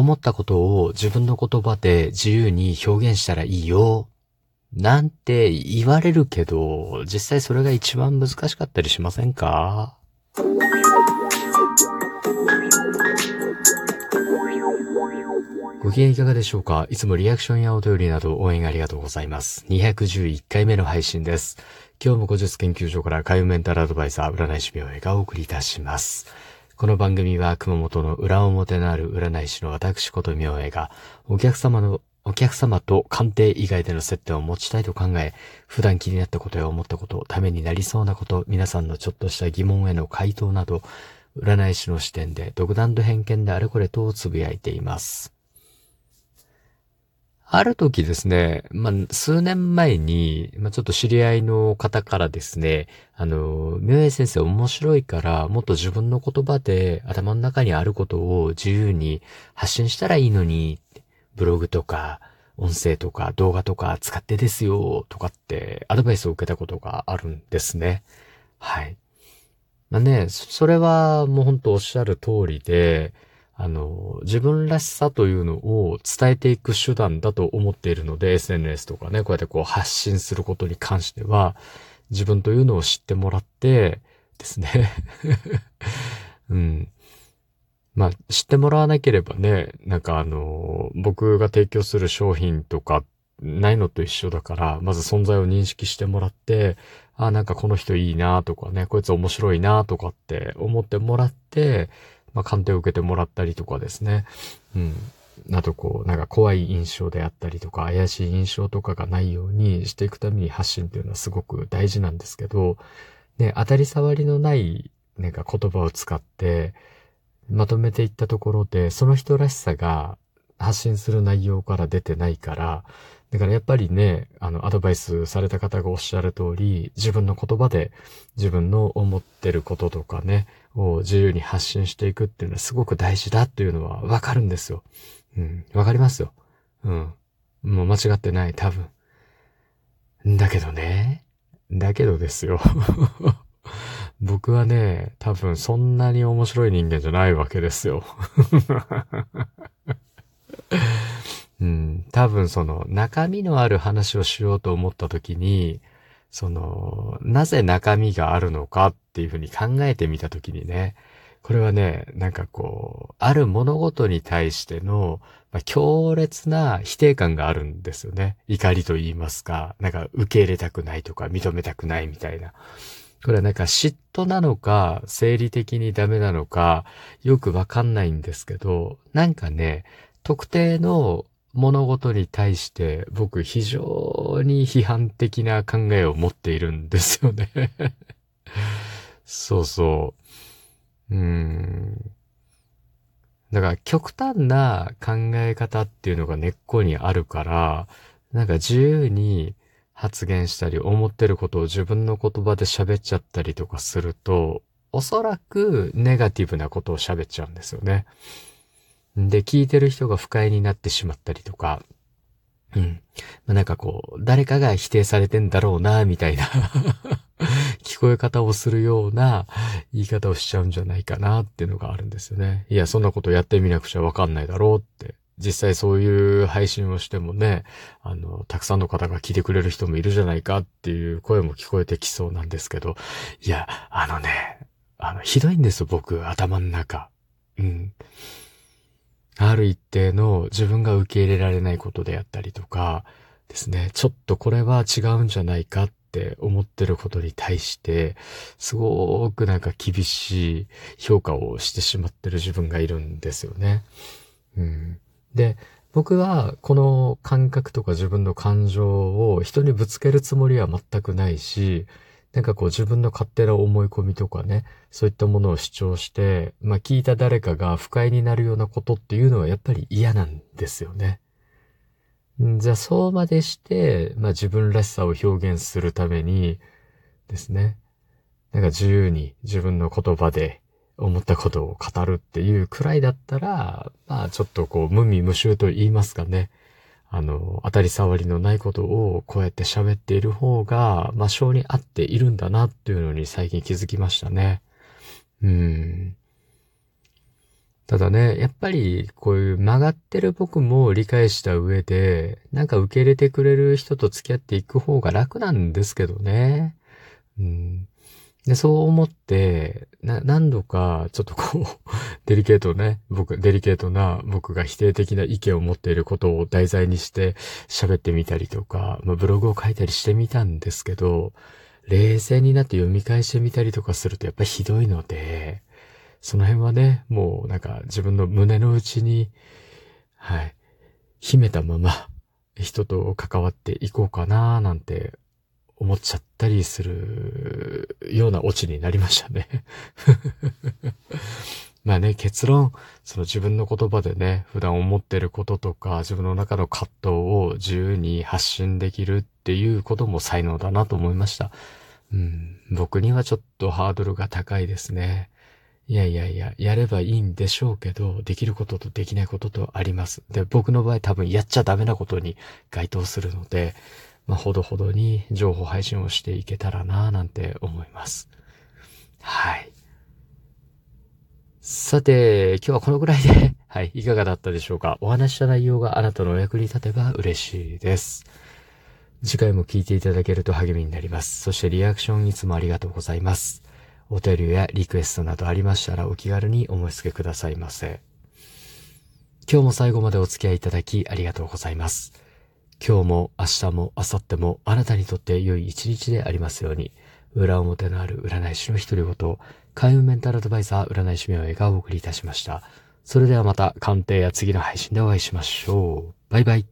思ったことを自分の言葉で自由に表現したらいいよ。なんて言われるけど、実際それが一番難しかったりしませんか？ご機嫌いかがでしょうか？いつもリアクションやお便りなど応援ありがとうございます。211回目の配信です。今日も古術研究所から海運メンタルアドバイザー占い師名映がお送りいたします。この番組は熊本の裏表のある占い師の私こと明恵がお客様のお客様と鑑定以外での接点を持ちたいと考え、普段気になったことや思ったこと、ためになりそうなこと、皆さんのちょっとした疑問への回答など、占い師の視点で独断と偏見であれこれとつぶやいています。ある時ですね、まあ、数年前に、まあ、ちょっと知り合いの方からですね、あの、明恵先生面白いから、もっと自分の言葉で頭の中にあることを自由に発信したらいいのに、ブログとか、音声とか動画とか使ってですよ、とかってアドバイスを受けたことがあるんですね。はい。まあね、それはもうほんとおっしゃる通りで、あの、自分らしさというのを伝えていく手段だと思っているので、SNS とかね、こうやってこう発信することに関しては、自分というのを知ってもらってですね うん。まあ、知ってもらわなければね、なんかあの、僕が提供する商品とかないのと一緒だから、まず存在を認識してもらって、あ、なんかこの人いいなとかね、こいつ面白いなとかって思ってもらって、まあ、鑑定を受けてもらったりとかですね。うん。などこう、なんか怖い印象であったりとか、怪しい印象とかがないようにしていくために発信っていうのはすごく大事なんですけど、ね、当たり障りのない、なんか言葉を使って、まとめていったところで、その人らしさが発信する内容から出てないから、だからやっぱりね、あの、アドバイスされた方がおっしゃる通り、自分の言葉で自分の思ってることとかね、を自由に発信していくっていうのはすごく大事だっていうのはわかるんですよ。うん、わかりますよ。うん。もう間違ってない、多分。だけどね、だけどですよ。僕はね、多分そんなに面白い人間じゃないわけですよ。多分その中身のある話をしようと思った時に、その、なぜ中身があるのかっていうふうに考えてみた時にね、これはね、なんかこう、ある物事に対しての、まあ、強烈な否定感があるんですよね。怒りと言いますか、なんか受け入れたくないとか認めたくないみたいな。これはなんか嫉妬なのか、生理的にダメなのか、よくわかんないんですけど、なんかね、特定の物事に対して僕非常に批判的な考えを持っているんですよね そうそう。うん。だから極端な考え方っていうのが根っこにあるから、なんか自由に発言したり思ってることを自分の言葉で喋っちゃったりとかすると、おそらくネガティブなことを喋っちゃうんですよね。で、聞いてる人が不快になってしまったりとか、うん。まあ、なんかこう、誰かが否定されてんだろうな、みたいな 聞こえ方をするような言い方をしちゃうんじゃないかなっていうのがあるんですよね。いや、そんなことやってみなくちゃわかんないだろうって。実際そういう配信をしてもね、あの、たくさんの方が聞いてくれる人もいるじゃないかっていう声も聞こえてきそうなんですけど、いや、あのね、あの、ひどいんですよ、僕、頭の中。うん。ある一定の自分が受け入れられないことであったりとかですね、ちょっとこれは違うんじゃないかって思ってることに対して、すごくなんか厳しい評価をしてしまってる自分がいるんですよね。うん、で、僕はこの感覚とか自分の感情を人にぶつけるつもりは全くないし、なんかこう自分の勝手な思い込みとかね、そういったものを主張して、まあ聞いた誰かが不快になるようなことっていうのはやっぱり嫌なんですよね。じゃあそうまでして、まあ自分らしさを表現するためにですね、なんか自由に自分の言葉で思ったことを語るっていうくらいだったら、まあちょっとこう無味無臭と言いますかね。あの、当たり障りのないことをこうやって喋っている方が、まあ、性に合っているんだなっていうのに最近気づきましたね。うん。ただね、やっぱりこういう曲がってる僕も理解した上で、なんか受け入れてくれる人と付き合っていく方が楽なんですけどね。うん。で、そう思って、な、何度か、ちょっとこう デリケートね、僕、デリケートな僕が否定的な意見を持っていることを題材にして喋ってみたりとか、まあ、ブログを書いたりしてみたんですけど、冷静になって読み返してみたりとかするとやっぱりひどいので、その辺はね、もうなんか自分の胸の内に、はい、秘めたまま人と関わっていこうかななんて思っちゃったりするようなオチになりましたね まあね、結論、その自分の言葉でね、普段思ってることとか、自分の中の葛藤を自由に発信できるっていうことも才能だなと思いました。うん、僕にはちょっとハードルが高いですね。いやいやいや、やればいいんでしょうけど、できることとできないこととあります。で、僕の場合多分やっちゃダメなことに該当するので、まあ、ほどほどに情報配信をしていけたらなぁなんて思います。はい。さて、今日はこのぐらいで、はい、いかがだったでしょうか？お話した内容があなたのお役に立てば嬉しいです。次回も聞いていただけると励みになります。そしてリアクションいつもありがとうございます。お便りやリクエストなどありましたらお気軽に思いつけくださいませ。今日も最後までお付き合いいただきありがとうございます。今日も明日も明後日もあなたにとって良い一日でありますように、裏表のある占い師の一人ごと、開運メンタルアドバイザー占い師名映がお送りいたしました。それではまた鑑定や次の配信でお会いしましょう。バイバイ。